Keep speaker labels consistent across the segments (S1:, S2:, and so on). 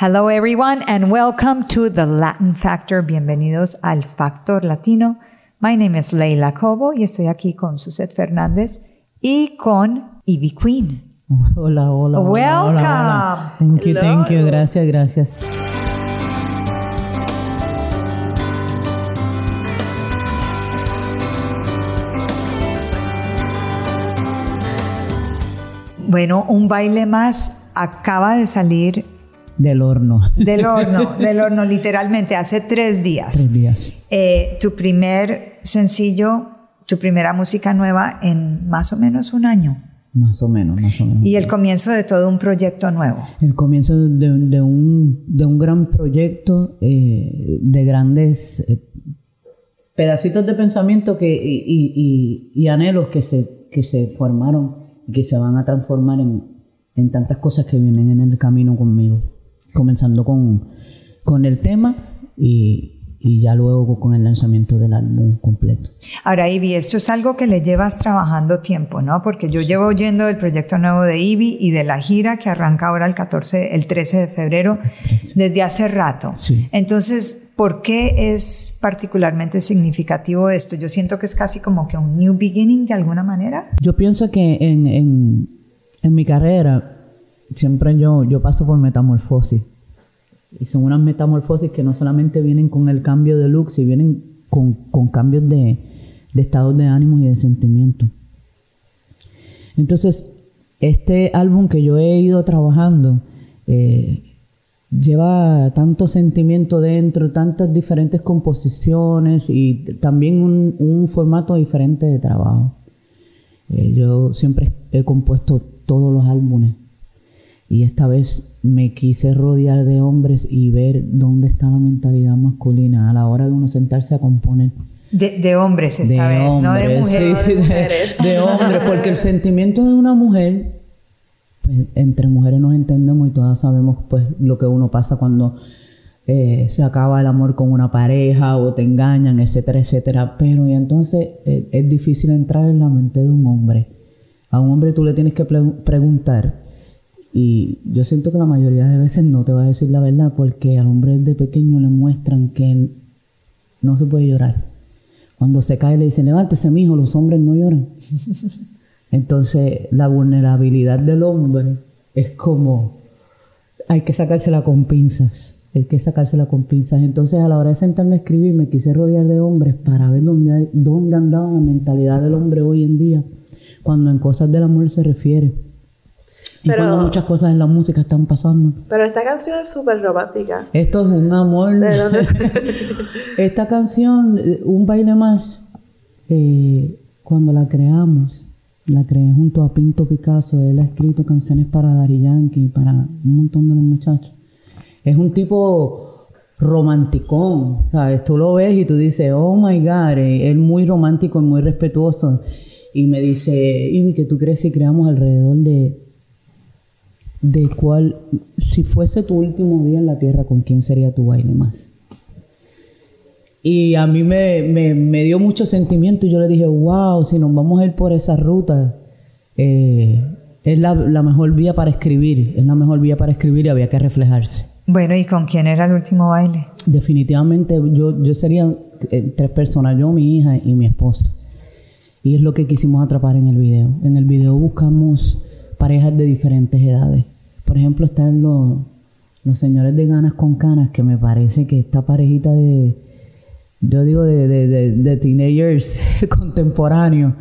S1: Hello everyone and welcome to the Latin Factor. Bienvenidos al Factor Latino. My name is Leila Cobo y estoy aquí con Suzette Fernández y con Ivy Queen.
S2: Hola, hola. hola,
S1: Welcome.
S2: hola, hola. Thank you,
S3: Hello.
S2: thank you. Gracias, gracias.
S1: Bueno, un baile más acaba de salir
S2: Del horno.
S1: del horno, del horno literalmente hace tres días.
S2: Tres días.
S1: Eh, tu primer sencillo, tu primera música nueva en más o menos un año.
S2: Más o menos, más o menos.
S1: Y el comienzo de todo un proyecto nuevo.
S2: El comienzo de, de un, de un gran proyecto, eh, de grandes eh, pedacitos de pensamiento que, y, y- y- y anhelos que se, que se formaron y que se van a transformar en, en tantas cosas que vienen en el camino conmigo. Comenzando con, con el tema y, y ya luego con el lanzamiento del álbum completo.
S1: Ahora, Ivy, esto es algo que le llevas trabajando tiempo, ¿no? Porque yo llevo oyendo del proyecto nuevo de Ivy y de la gira que arranca ahora el 14, el 13 de febrero, desde hace rato.
S2: Sí.
S1: Entonces, ¿por qué es particularmente significativo esto? Yo siento que es casi como que un new beginning de alguna manera.
S2: Yo pienso que en, en, en mi carrera siempre yo, yo paso por metamorfosis. Y son unas metamorfosis que no solamente vienen con el cambio de look, sino vienen con, con cambios de, de estados de ánimo y de sentimiento. Entonces, este álbum que yo he ido trabajando eh, lleva tanto sentimiento dentro, tantas diferentes composiciones y también un, formato diferente de trabajo. Eh, yo siempre he compuesto todos los álbumes y esta vez me quise rodear de hombres y ver dónde está la mentalidad masculina a la hora de uno sentarse a componer.
S1: De, de hombres esta
S2: de
S1: vez, no de mujeres.
S2: sí, sí, de,
S3: mujeres.
S2: de hombres, porque el sentimiento de una mujer, pues entre mujeres nos entendemos y todas sabemos pues lo que uno pasa cuando eh, se acaba el amor con una pareja o te engañan, etcétera, etcétera. Pero y entonces eh, es difícil entrar en la mente de un hombre. A un hombre tú le tienes que preguntar y yo siento que la mayoría de veces no te va a decir la verdad porque al hombre desde pequeño le muestran que no se puede llorar. Cuando se cae le dicen, levántese, mijo, los hombres no lloran. Entonces, la vulnerabilidad del hombre es como, hay que sacársela con pinzas. Hay que sacársela con pinzas. Entonces, a la hora de sentarme a escribir, me quise rodear de hombres para ver dónde, dónde andaba la mentalidad del hombre hoy en día, cuando en cosas del amor se refiere. Y
S3: Pero-
S2: cuando muchas cosas en la música están pasando.
S3: Pero esta canción es súper romántica.
S2: Esto es un amor. Esta canción, eh, Un baile más, eh, cuando la creamos, la creé junto a Pinto Picasso. Él ha escrito canciones para Daddy Yankee, para un montón de los muchachos. Es un tipo romanticón, ¿sabes? Tú lo ves y tú dices, oh my God, eh, él muy romántico y muy respetuoso. Y me dice, Ivy, ¿qué tú crees si creamos alrededor de, de cuál, si fuese tu último día en la tierra, ¿con quién sería tu baile más? Y a mí me, me- me dio mucho sentimiento y yo le dije, wow, si nos vamos a ir por esa ruta, eh, es la, la mejor vía para escribir, es la mejor vía para escribir y había que reflejarse.
S1: Bueno, ¿y con quién era el último baile?
S2: Definitivamente yo, yo sería eh, tres personas, yo, mi hija y mi esposa. Y es lo que quisimos atrapar en el video. En el video buscamos parejas de diferentes edades. Por ejemplo, están los, los señores de ganas con canas, que me parece que esta parejita de, yo digo de, de, de- teenagers contemporáneos,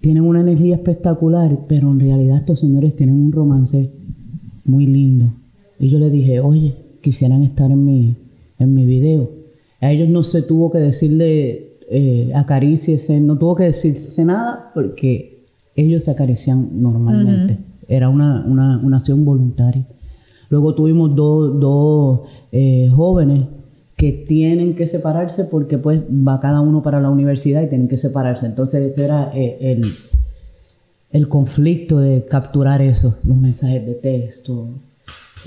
S2: tienen una energía espectacular, pero en realidad estos señores tienen un romance muy lindo. Y yo le dije, oye, quisieran estar en mi, en mi video. A ellos no se tuvo que decirle eh, no tuvo que decirse nada porque ellos se acarician normalmente. Era una, una, una acción voluntaria. Luego tuvimos dos, dos eh, jóvenes que tienen que separarse porque pues va cada uno para la universidad y tienen que separarse. Entonces ese era eh, el, el conflicto de capturar eso, los mensajes de texto.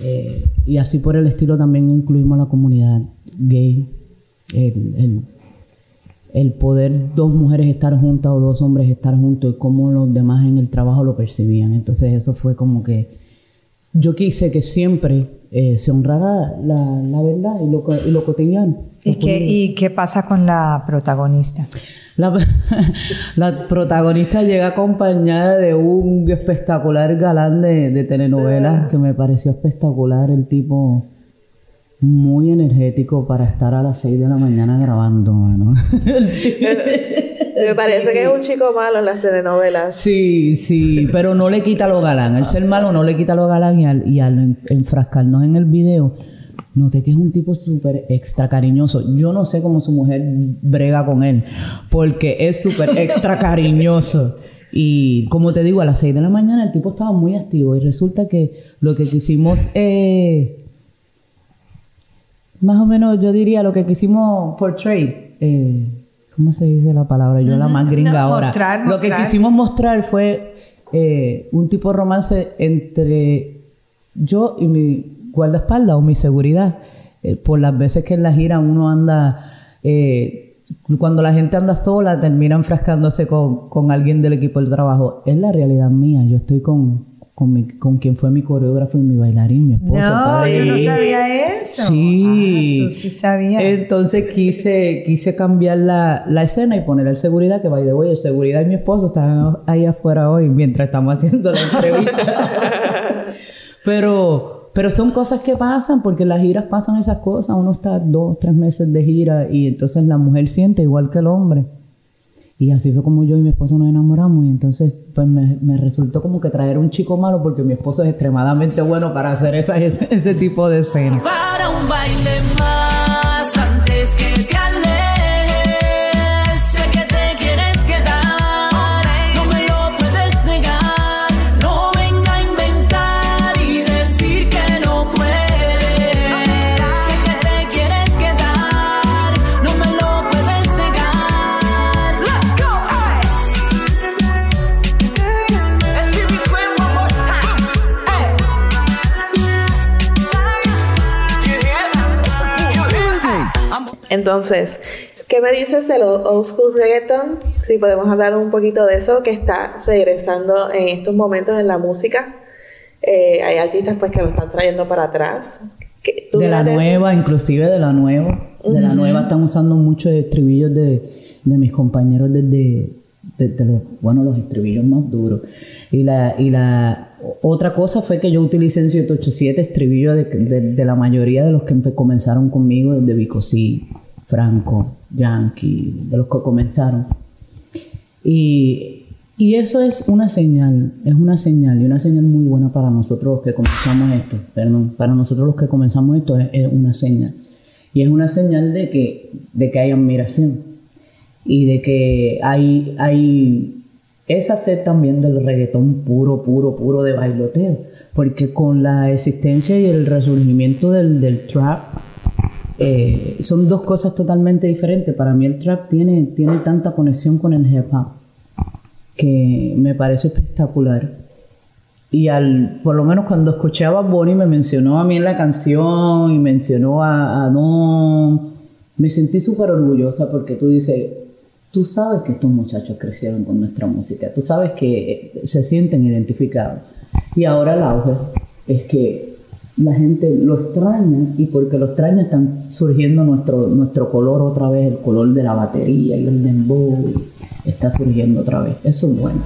S2: eh, y así por el estilo también incluimos la comunidad gay. El poder dos mujeres estar juntas o dos hombres estar juntos y cómo los demás en el trabajo lo percibían. Entonces eso fue como que yo quise que siempre eh, se honrara la, la verdad y lo, y lo cotidiano.
S1: ¿Y qué, ¿Y qué pasa con la protagonista?
S2: La, la protagonista llega acompañada de un espectacular galán de, de telenovela que me pareció espectacular, el tipo muy energético para estar a las 6 de la mañana grabando, mano.
S3: Me parece que es un chico malo en las telenovelas.
S2: Sí, sí, pero no le quita lo galán. El ser malo no le quita lo galán y al, y al en- enfrascarnos en el video, noté que es un tipo súper extra cariñoso. Yo no sé cómo su mujer brega con él, porque es súper extra cariñoso. Y como te digo, a las 6 de la mañana el tipo estaba muy activo y resulta que lo que quisimos... Eh, más o menos yo diría lo que quisimos portray. Eh, ¿Cómo se dice la palabra? Yo la más gringa
S1: No,
S2: ahora.
S1: mostrar,
S2: Lo que
S1: mostrar.
S2: quisimos mostrar fue eh, un tipo de romance entre yo y mi guardaespaldas o mi seguridad. Eh, por las veces que en la gira uno anda... eh, cuando la gente anda sola, termina enfrascándose con, con alguien del equipo del trabajo. Es la realidad mía. Yo estoy con, con, mi, con quien fue mi coreógrafo y mi bailarín, mi esposo.
S1: No,
S2: padre.
S1: yo no sabía eso.
S2: Sí.
S1: Ah, eso sí sabía.
S2: Entonces quise, quise cambiar la, la escena y poner el seguridad, que by the way, el seguridad y mi esposo están ahí afuera hoy mientras estamos haciendo la entrevista. pero, pero son cosas que pasan, porque en las giras pasan esas cosas. Uno está dos, tres meses de gira y entonces la mujer siente igual que el hombre. Y así fue como yo y mi esposo nos enamoramos y entonces pues me, resultó como que traer un chico malo porque mi esposo es extremadamente bueno para hacer ese, ese tipo de escena.
S4: para un baile más
S3: Entonces, ¿qué me dices de los old school reggaeton? Si podemos hablar un poquito de eso, que está regresando en estos momentos en la música. Eh, hay artistas pues que lo están trayendo para atrás. ¿Qué- tú
S2: De la nueva, inclusive de la nueva. De la nueva están usando muchos estribillos de, de mis compañeros desde, desde los, bueno, los estribillos más duros. Y la, y la otra cosa fue que yo utilicé en 787 estribillos de, de, de la mayoría de los que comenzaron conmigo, desde Vicosí, Franco, Yankee, de los que comenzaron. Y, y eso es una señal, es una señal y una señal muy buena para nosotros los que comenzamos esto. Perdón, para nosotros los que comenzamos esto es, es una señal. Y es una señal de que, de que hay admiración y de que hay, hay esa sed también del reggaetón puro, puro, puro de bailoteo. Porque con la existencia y el resurgimiento del, del trap, eh, son dos cosas totalmente diferentes. Para mí el trap tiene, tiene tanta conexión con el hip hop que me parece espectacular. Y al, por lo menos cuando escuché a Bad me mencionó a mí en la canción y mencionó a, a Don, me sentí súper orgullosa porque tú dices, tú sabes que estos muchachos crecieron con nuestra música, tú sabes que se sienten identificados. Y ahora el auge es que la gente lo extraña y porque lo extraña están surgiendo nuestro, nuestro color otra vez, el color de la batería y el dembow está surgiendo otra vez. Eso es bueno.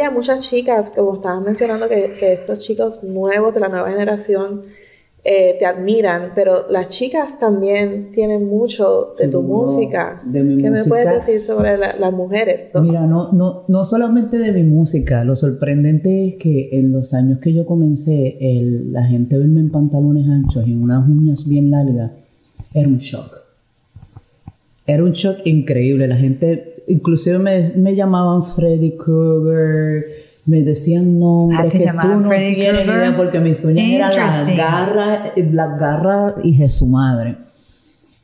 S3: Día muchas chicas, como estabas mencionando, que, que estos chicos nuevos de la nueva generación eh, te admiran, pero las chicas también tienen mucho de tu música.
S2: de mi
S3: ¿Qué me puedes decir sobre la- las mujeres? no?
S2: Mira, no, no, no solamente de mi música, lo sorprendente es que en los años que yo comencé, el- la gente verme en pantalones anchos y en unas uñas bien largas, era un shock. Era un shock increíble. La gente, inclusive me, me llamaban Freddy Krueger, me decían nombres
S1: Ah,
S2: que tú no
S1: Freddy
S2: tienes
S1: Krueger.
S2: idea porque mis uñas eran las garras, las garras y Jesús madre.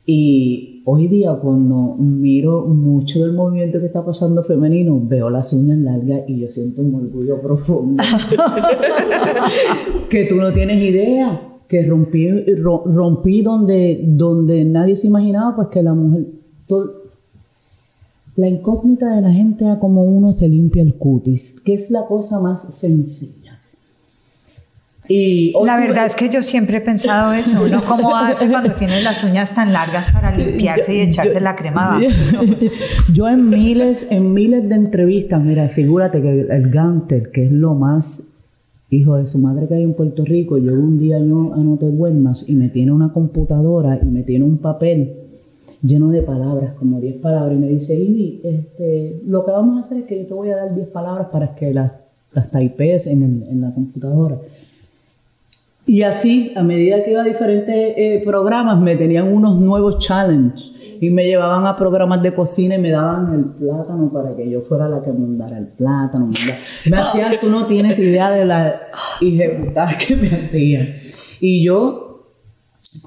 S2: Y hoy día cuando miro mucho del movimiento que está pasando femenino, veo las uñas largas y yo siento un orgullo profundo. que tú no tienes idea, que rompí, ro- rompí donde, donde nadie se imaginaba, pues que la mujer... todo- la incógnita de la gente era como uno se limpia el cutis, que es la cosa más sencilla. Y
S1: La verdad es que yo siempre he pensado eso, ¿no? ¿Cómo hace cuando tienes las uñas tan largas para limpiarse y echarse la crema abajo?
S2: Yo en miles, en miles de entrevistas, mira, figúrate que el Ganter, que es lo más hijo de su madre que hay en Puerto Rico, yo un día yo a No Te Duermas y me tiene una computadora y me tiene un papel lleno de palabras, como 10 palabras, y me dice, Ivy, este, lo que vamos a hacer es que yo te voy a dar 10 palabras para que las, las typees en, el- en la computadora. Y así, a medida que iba a diferentes eh, programas, me tenían unos nuevos challenges y me llevaban a programas de cocina y me daban el plátano para que yo fuera la que mandara el plátano. Me hacían, tú no tienes idea de la ejecutada que me hacían. Y yo,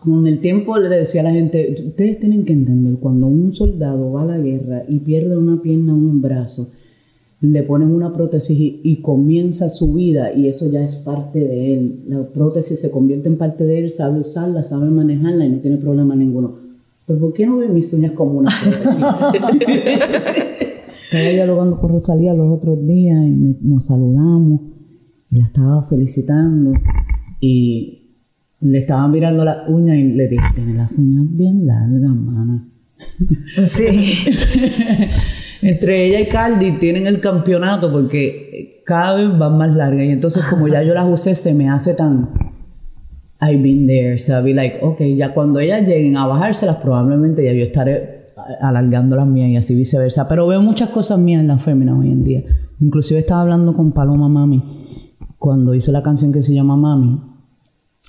S2: con el tiempo, le decía a la gente, ustedes tienen que entender, cuando un soldado va a la guerra y pierde una pierna o un brazo, le ponen una prótesis y, y comienza su vida y eso ya es parte de él. La prótesis se convierte en parte de él, sabe usarla, sabe manejarla y no tiene problema ninguno. Pero ¿por qué no ve mis uñas como una prótesis? Estaba dialogando con Rosalía los otros días y me- nos saludamos y la estaba felicitando y le estaba mirando las uñas y le dije, tiene las uñas bien largas, mana.
S1: sí.
S2: Entre ella y Cardi tienen el campeonato porque cada vez van más largas. Y entonces, como ya yo las usé, se me hace tan. I've been there. So I'll be like, ok, ya cuando ellas lleguen a bajárselas, probablemente ya yo estaré alargando las mías y así viceversa. Pero veo muchas cosas mías en las féminas hoy en día. Inclusive estaba hablando con Paloma Mami cuando hizo la canción que se llama Mami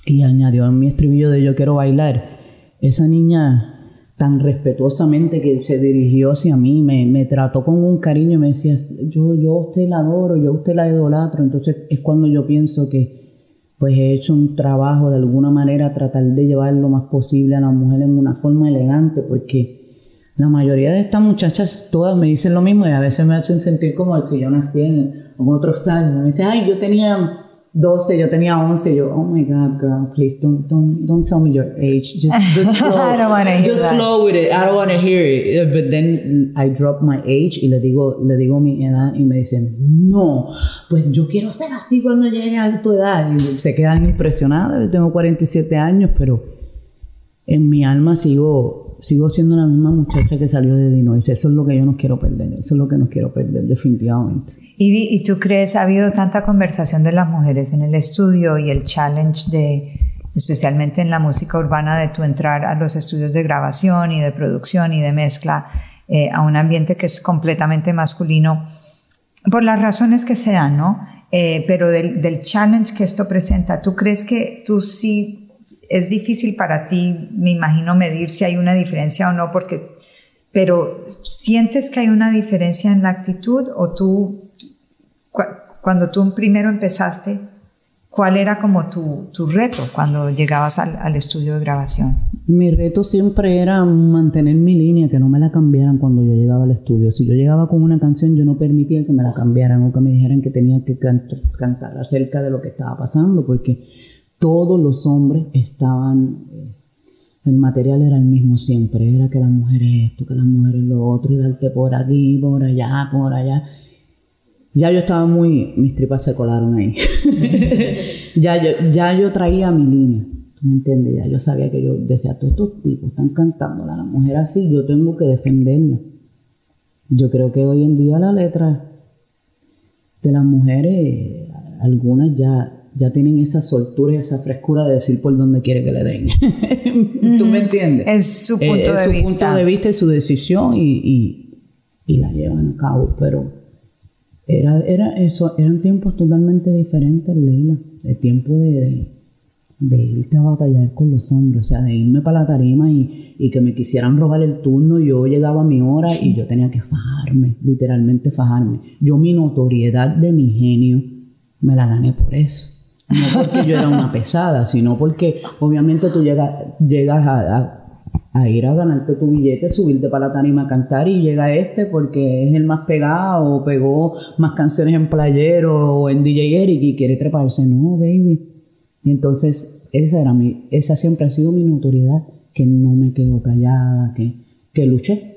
S2: y añadió en mi estribillo de Yo quiero bailar. Esa niña tan respetuosamente que se dirigió hacia mí, me, me trató con un cariño me decía, yo, yo usted la adoro, yo usted la idolatro. Entonces es cuando yo pienso que pues he hecho un trabajo de alguna manera tratar de llevar lo más posible a la mujer en una forma elegante porque la mayoría de estas muchachas todas me dicen lo mismo y a veces me hacen sentir como si yo nací en, en otros años. Me dicen, ay, yo tenía 12, yo tenía 11. Y yo, oh my God, girl, please don't, don't, don't tell me your age. Just, just flow,
S1: I don't wanna hear
S2: just
S1: that.
S2: flow with it. I don't want to hear it. Uh, But then I drop my age y le digo, le digo mi edad y me dicen, no, pues yo quiero ser así cuando llegue a tu edad. Y se quedan impresionadas. Yo tengo 47 años, pero en mi alma sigo, sigo siendo la misma muchacha que salió de Dinois. Eso es lo que yo no quiero perder. Eso es lo que no quiero perder, definitivamente.
S1: Ivy, ¿y tú crees, ha habido tanta conversación de las mujeres en el estudio y el challenge de, especialmente en la música urbana, de tu entrar a los estudios de grabación y de producción y de mezcla eh, a un ambiente que es completamente masculino, por las razones que sean, ¿no? Eh, pero del, del challenge que esto presenta, ¿tú crees que tú sí es difícil para ti, me imagino, medir si hay una diferencia o no? Porque, pero ¿sientes que hay una diferencia en la actitud o tú cu- cuando tú primero empezaste, ¿cuál era como tu, tu reto cuando llegabas al, estudio de grabación?
S2: Mi reto siempre era mantener mi línea, que no me la cambiaran cuando yo llegaba al estudio. Si yo llegaba con una canción, yo no permitía que me la cambiaran o que me dijeran que tenía que cant- cantar acerca de lo que estaba pasando, porque todos los hombres estaban, eh, el material era el mismo siempre, era que las mujeres esto, que las mujeres lo otro, y darte por aquí, por allá, por allá. Ya yo estaba muy, mis tripas se colaron ahí. ya, yo, ya yo traía mi línea, ¿tú me entiendes? Ya yo sabía que yo decía, todos estos tipos están cantando a la mujer así, yo tengo que defenderla. Yo creo que hoy en día la letra de las mujeres, algunas ya, ya tienen esa soltura y esa frescura de decir por dónde quiere que le den. ¿Tú me entiendes?
S1: Es su punto
S2: Eh,
S1: de
S2: es su
S1: vista.
S2: punto de vista y su decisión y, y, y la llevan a cabo, pero era, era eso, eran tiempos totalmente diferentes, Leila. El tiempo de, de, de irte a batallar con los hombres, o sea, de irme para la tarima y, y que me quisieran robar el turno, yo llegaba a mi hora y yo tenía que fajarme, literalmente fajarme. Yo mi notoriedad de mi genio me la gané por eso. No porque yo era una pesada, sino porque obviamente tú llegas, llegas a, a- a ir a ganarte tu billete, subirte para la tarima a cantar y llega este porque es el más pegado o pegó más canciones en Playero o en DJ Eric y quiere treparse. No, baby. Y entonces esa era mi, esa siempre ha sido mi notoriedad, que no me quedo callada, que, que luché.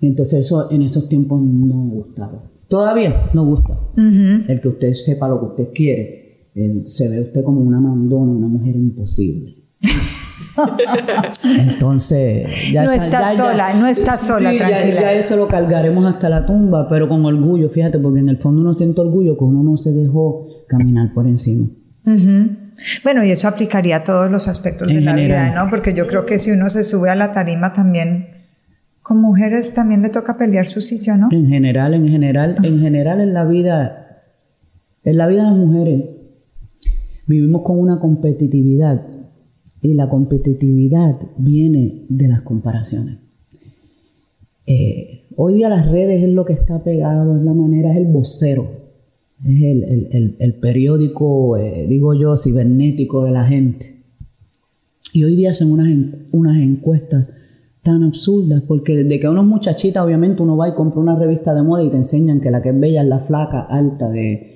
S2: Y entonces eso en esos tiempos no me gustaba. Todavía no gusta. El que usted sepa lo que usted quiere. Eh, se ve usted como una mandona, una mujer imposible. Entonces,
S1: No
S2: esa-
S1: estás sola, no estás sola,
S2: Sí, ya-
S1: tranquila.
S2: Ya, eso lo cargaremos hasta la tumba, pero con orgullo, fíjate, porque en el fondo uno siente orgullo que uno no se dejó caminar por encima.
S1: Bueno, y eso aplicaría a todos los aspectos de la
S2: general.
S1: vida, ¿no? Porque yo creo que si uno se sube a la tarima también, con mujeres también le toca pelear su sitio, ¿no?
S2: En general, en general, en general en la vida, en la vida de las mujeres, vivimos con una competitividad y la competitividad viene de las comparaciones. Eh, hoy día las redes es lo que está pegado, es la manera, es el vocero, es el, el- el- periódico, eh, digo yo, cibernético de la gente. Y hoy día hacen unas, unas encuestas tan absurdas, porque desde que uno es muchachita, obviamente uno va y compra una revista de moda y te enseñan que la que es bella es la flaca, alta, de,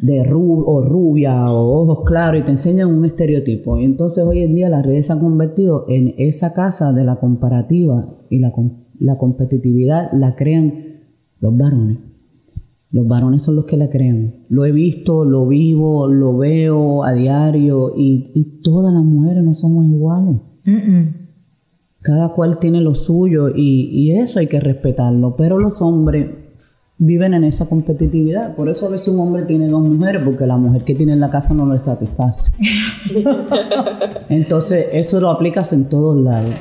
S2: de o rubia o ojos claros y te enseñan un estereotipo. Y entonces hoy en día las redes se han convertido en esa casa de la comparativa y la, la competitividad la crean los varones. Los varones son los que la crean. Lo he visto, lo vivo, lo veo a diario y, y todas las mujeres no somos iguales. Cada cual tiene lo suyo y, y eso hay que respetarlo. Pero los hombres viven en esa competitividad. Por eso a veces un hombre tiene dos mujeres, porque la mujer que tiene en la casa no le satisface. Entonces, eso lo aplicas en todos lados.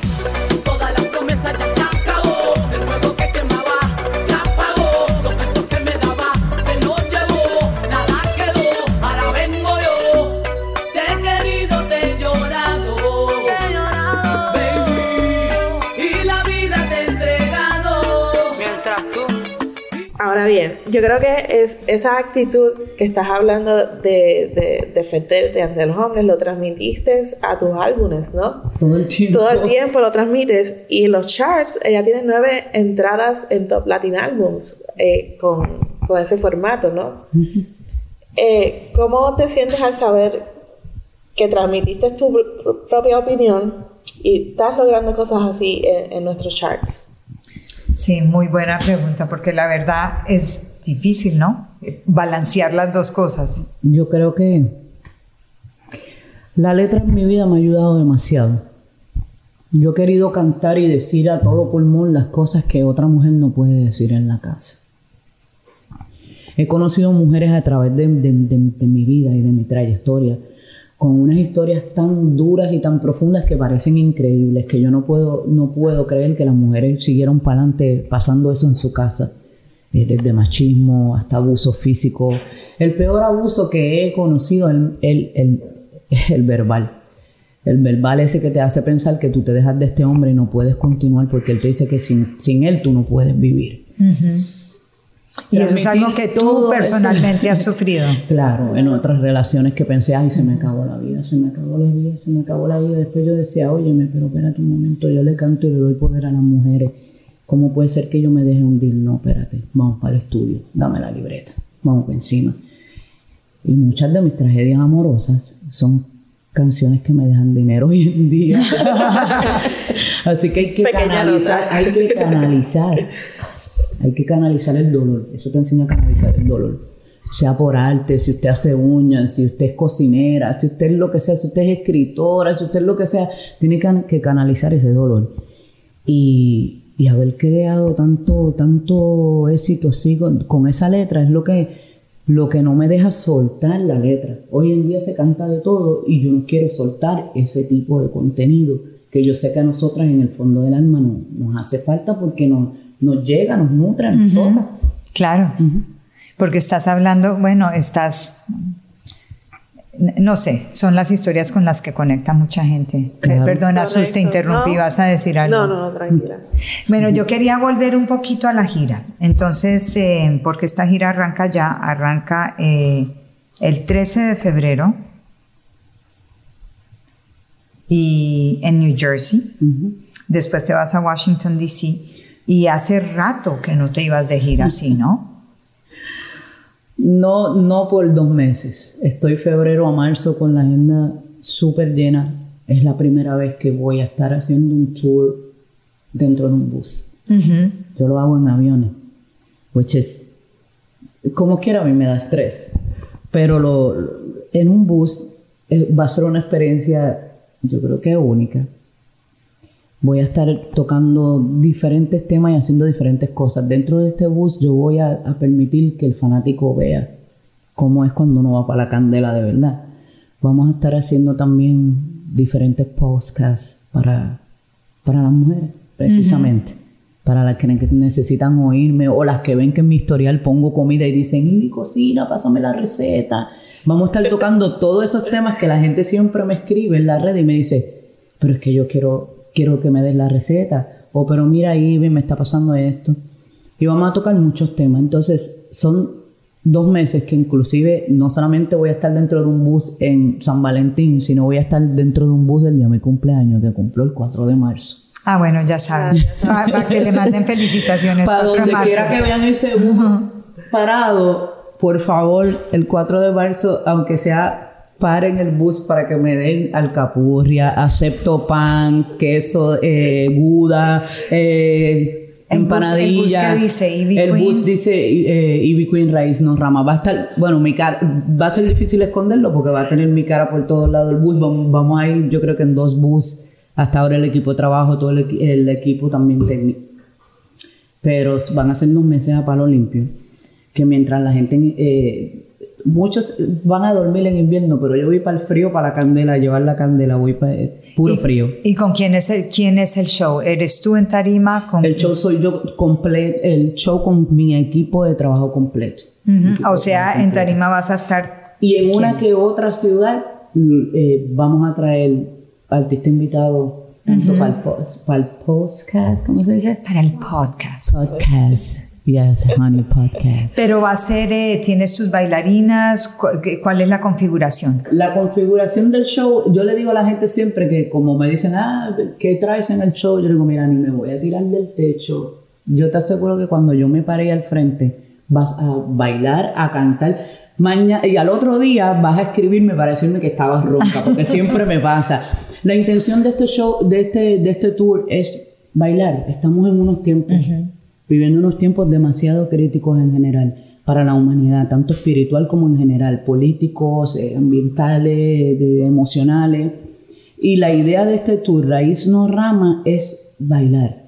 S4: Ahora
S3: bien, yo creo que es esa actitud que estás hablando de, de defenderte ante los hombres, lo transmitiste a tus álbumes, ¿no?
S2: Todo el tiempo.
S3: Todo el tiempo lo transmites y los charts, ella tiene nueve entradas en Top Latin Albums eh, con, con ese formato, ¿no? Eh, ¿Cómo te sientes al saber que transmitiste tu pr- propia opinión y estás logrando cosas así en, en nuestros charts?
S1: Sí, muy buena pregunta, porque la verdad es difícil, ¿no? Balancear las dos cosas.
S2: Yo creo que la letra en mi vida me ha ayudado demasiado. Yo he querido cantar y decir a todo pulmón las cosas que otra mujer no puede decir en la casa. He conocido mujeres a través de, de- mi vida y de mi trayectoria con unas historias tan duras y tan profundas que parecen increíbles, que yo no puedo, no puedo creer que las mujeres siguieron para adelante pasando eso en su casa, eh, desde machismo hasta abuso físico. El peor abuso que he conocido es el, el, el- el verbal. El verbal ese que te hace pensar que tú te dejas de este hombre y no puedes continuar porque él te dice que sin, sin él tú no puedes vivir.
S1: Y eso es algo que tú personalmente
S2: eso.
S1: has sufrido.
S2: Claro, en otras relaciones que pensé, ay, se me acabó la vida, se me acabó la vida, se me acabó la vida. Después yo decía, óyeme, pero espérate un momento, yo le canto y le doy poder a las mujeres. ¿Cómo puede ser que yo me deje hundir? No, espérate, vamos para el estudio, dame la libreta, vamos para encima. Y muchas de mis tragedias amorosas son canciones que me dejan dinero hoy en día. Así que hay que
S3: Pequeña
S2: canalizar,
S3: nota.
S2: hay que canalizar. Hay que canalizar el dolor. Eso te enseña a canalizar el dolor. Sea por arte, si usted hace uñas, si usted es cocinera, si usted es lo que sea, si usted es escritora, si usted es lo que sea, tiene que, canalizar ese dolor. Y, haber creado tanto, tanto éxito así con, esa letra es lo que, lo que no me deja soltar la letra. Hoy en día se canta de todo y yo no quiero soltar ese tipo de contenido que yo sé que a nosotras en el fondo del alma no- nos hace falta porque nos, nos llega, nos nutre, nos toca.
S1: Claro. Porque estás hablando, bueno, estás. No sé, son las historias con las que conecta mucha gente.
S2: Claro.
S1: Perdona, Sus, te interrumpí,
S3: No.
S1: vas a decir algo.
S3: No, no, no, tranquila.
S1: Bueno, yo quería volver un poquito a la gira. Entonces, eh, porque esta gira arranca ya, arranca eh, el 13 de febrero y en New Jersey. Después te vas a Washington, D.C. Y hace rato que no te ibas de gira así, ¿no?
S2: No, no por dos meses. Estoy febrero a marzo con la agenda súper llena. Es la primera vez que voy a estar haciendo un tour dentro de un bus. Yo lo hago en aviones, which is, como quiera a mí me da estrés, pero lo, lo- en un bus eh, va a ser una experiencia, yo creo que única. Voy a estar tocando diferentes temas y haciendo diferentes cosas. Dentro de este bus yo voy a, a permitir que el fanático vea cómo es cuando uno va para la candela de verdad. Vamos a estar haciendo también diferentes podcasts para, para las mujeres, precisamente. Para las que ne- necesitan oírme o las que ven que en mi historial pongo comida y dicen, y mi cocina, pásame la receta. Vamos a estar tocando todos esos temas que la gente siempre me escribe en la red y me dice, pero es que yo quiero, quiero que me des la receta. O pero mira, Ivy, me está pasando esto. Y vamos a tocar muchos temas. Entonces, son dos meses que inclusive no solamente voy a estar dentro de un bus en San Valentín, sino voy a estar dentro de un bus del día de mi cumpleaños, que cumplo el 4 de marzo.
S1: Ah, bueno, ya saben. Para que le manden felicitaciones.
S2: Para
S1: 4 de
S2: donde
S1: marzo.
S2: quiera que vean ese bus parado, por favor, el 4 de marzo, aunque sea paren el bus para que me den alcapurria, acepto pan, queso, eh, guda, eh,
S1: El bus- el bus
S2: empanadilla.
S1: que dice Ivy
S2: El
S1: Queen.
S2: bus dice eh, Ivy Queen Raíz no rama. Va a estar, bueno, mi cara, va a ser difícil esconderlo porque va a tener mi cara por todos lados del bus. Vamos, vamos a ir, yo creo que en dos bus. Hasta ahora el equipo de trabajo, todo el equipo también técnico pero van a ser unos meses a palo limpio, que mientras la gente, eh, muchos van a dormir en invierno, pero yo voy para el frío, para la candela, llevar la candela, voy para puro
S1: ¿Y-
S2: frío.
S1: ¿Y con quién es, el, quién es el show? ¿Eres tú en tarima? Con...
S2: El show soy yo completo, el show con mi equipo de trabajo completo.
S1: O sea, en tarima vas a estar...
S2: Y en una que otra ciudad mm, eh, vamos a traer artista invitado, tanto para, el post, para el podcast, ¿cómo se dice?
S1: Para el podcast.
S2: Podcast. Yes, honey, podcast.
S1: Pero va a ser, eh, tienes tus bailarinas, ¿cuál es la configuración?
S2: La configuración del show, yo le digo a la gente siempre que como me dicen, ah, ¿qué traes en el show? Yo digo, mira, ni me voy a tirar del techo. Yo te aseguro que cuando yo me paré al frente, vas a bailar, a cantar. Mañana, y al otro día vas a escribirme para decirme que estabas ronca, porque siempre me pasa. La intención de este show, de este, de este tour es bailar. Estamos en unos tiempos, viviendo unos tiempos demasiado críticos en general para la humanidad, tanto espiritual como en general, políticos, eh, ambientales, de- emocionales. Y la idea de este tour, Raíz No Rama, es bailar.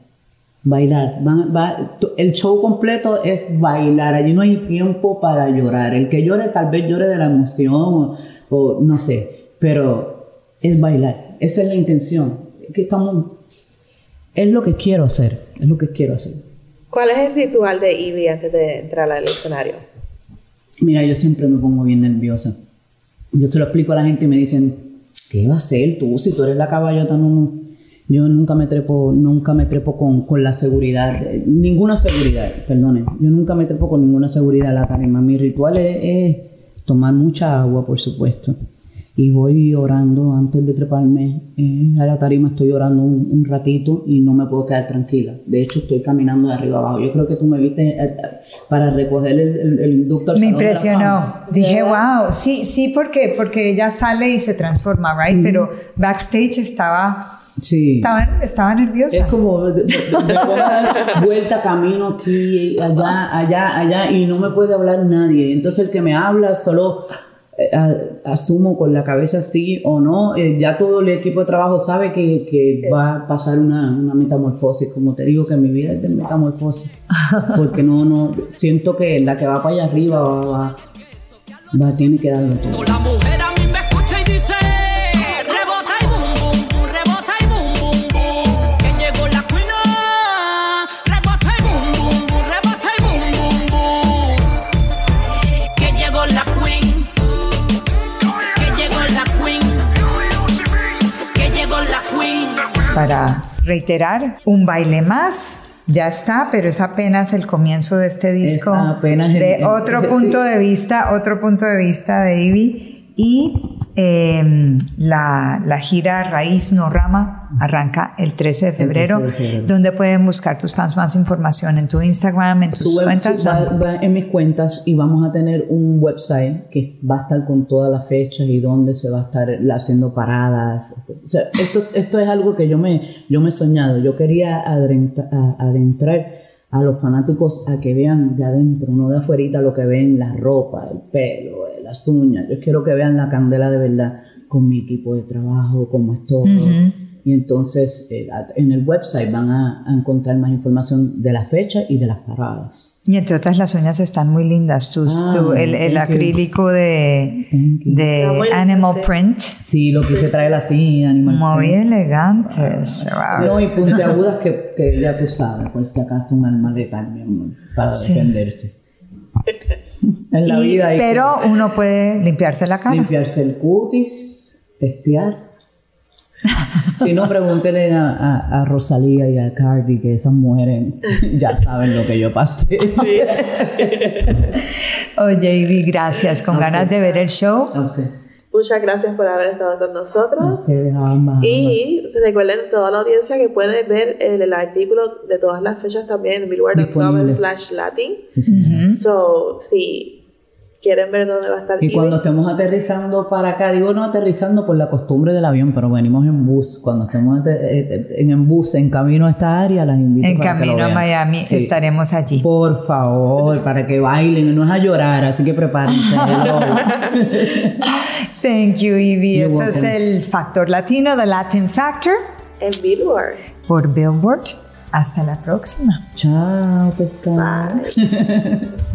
S2: Bailar. Va- t- el show completo es bailar. Allí no hay tiempo para llorar. El que llore tal vez llore de la emoción o, o no sé, pero es bailar. Esa es la intención. Que estamos, es lo que quiero hacer. Es lo que quiero hacer.
S3: ¿Cuál es el ritual de Ivy antes de entrar al escenario?
S2: Mira, yo siempre me pongo bien nerviosa. Yo se lo explico a la gente y me dicen, ¿qué va a hacer tú si tú eres la caballota? No. Yo nunca me trepo, nunca me trepo con, con la seguridad, ninguna seguridad, perdone. Yo nunca me trepo con ninguna seguridad a la tarima. Mi ritual es tomar mucha agua, por supuesto. Y voy orando antes de treparme eh, a la tarima, estoy orando un, un ratito y no me puedo quedar tranquila. De hecho, estoy caminando de arriba abajo. Yo creo que tú me viste eh, eh, para recoger el, el, el inducto al
S1: Me
S2: Salón de la
S1: impresionó. Dije, wow, sí, sí, porque porque ella sale y se transforma, right? Pero backstage estaba,
S2: Sí.
S1: estaba, estaba nerviosa.
S2: Es como de- de- de- me voy a dar vuelta, camino aquí, allá, allá, allá, y no me puede hablar nadie. Entonces el que me habla solo asumo con la cabeza sí o no. Eh, ya todo el equipo de trabajo sabe que, que va a pasar una, una metamorfosis. Como te digo, que mi vida es de metamorfosis. Porque no, no, siento que la que va para allá arriba va, va, va tiene que darlo todo.
S1: Para reiterar, un baile más. Ya está, pero es apenas el comienzo de este disco.
S2: apenas el-
S1: de
S2: el-
S1: otro punto de vista, otro punto de vista de Ivy. Y Eh, la, la gira Raíz No Rama arranca el 13 de febrero,
S2: 13 de febrero.
S1: donde pueden buscar tus fans más información en tu Instagram, en tus
S2: Su
S1: cuentas.
S2: va- va en mis cuentas y vamos a tener un website que va a estar con todas las fechas y dónde se va a estar haciendo paradas. O sea, esto, esto es algo que yo me, yo me he soñado. Yo quería adentrar a los fanáticos a que vean de adentro, no de afuera lo que ven, la ropa, el pelo, las uñas. Yo quiero que vean la candela de verdad con mi equipo de trabajo, cómo es todo. Y entonces eh, en el website van a, a encontrar más información de la fecha y de las paradas.
S1: Y entre otras, las uñas están muy lindas. Tus,
S2: Ah,
S1: tu- el, el
S2: thank you.
S1: acrílico de,
S2: you.
S1: de
S3: muy
S1: Animal. Print.
S2: Sí, lo quise traer así, animal.
S1: Muy
S2: print.
S1: elegantes. Wow.
S2: No, y puntiagudas que, que ya tú sabes, por si acaso un arma letal, mi amor, para
S1: Sí.
S2: defenderse. En la
S1: Y-
S2: vida hay
S1: pero uno puede limpiarse la cara.
S2: limpiarse el cutis, testear. si no, pregúntenle a, a, a Rosalía y a Cardi, que esas mujeres ya saben lo que yo pasé.
S1: Oye, Ivy, gracias. Con ganas de ver el show.
S2: a usted.
S3: Muchas gracias por haber estado con nosotros. Y recuerden toda la audiencia que puede ver el, el artículo de todas las fechas también en billboard.com slash latin.
S2: Sí, sí.
S3: So, si quieren ver dónde va a estar
S2: Y cuando estemos aterrizando para acá, digo no aterrizando por la costumbre del avión, pero venimos en bus. Cuando estemos ate- eh, en, en bus, en camino a esta área, las invito
S1: En
S2: para que lo
S1: camino a. Miami
S2: Sí.
S1: estaremos allí.
S2: Por favor, para que bailen, no es a llorar, así que prepárense.
S1: Thank you, Ivy. Esto es el Factor Latino, The Latin Factor,
S3: en Billboard.
S1: por Billboard. Hasta la próxima.
S2: Chao, pescado.
S3: Bye.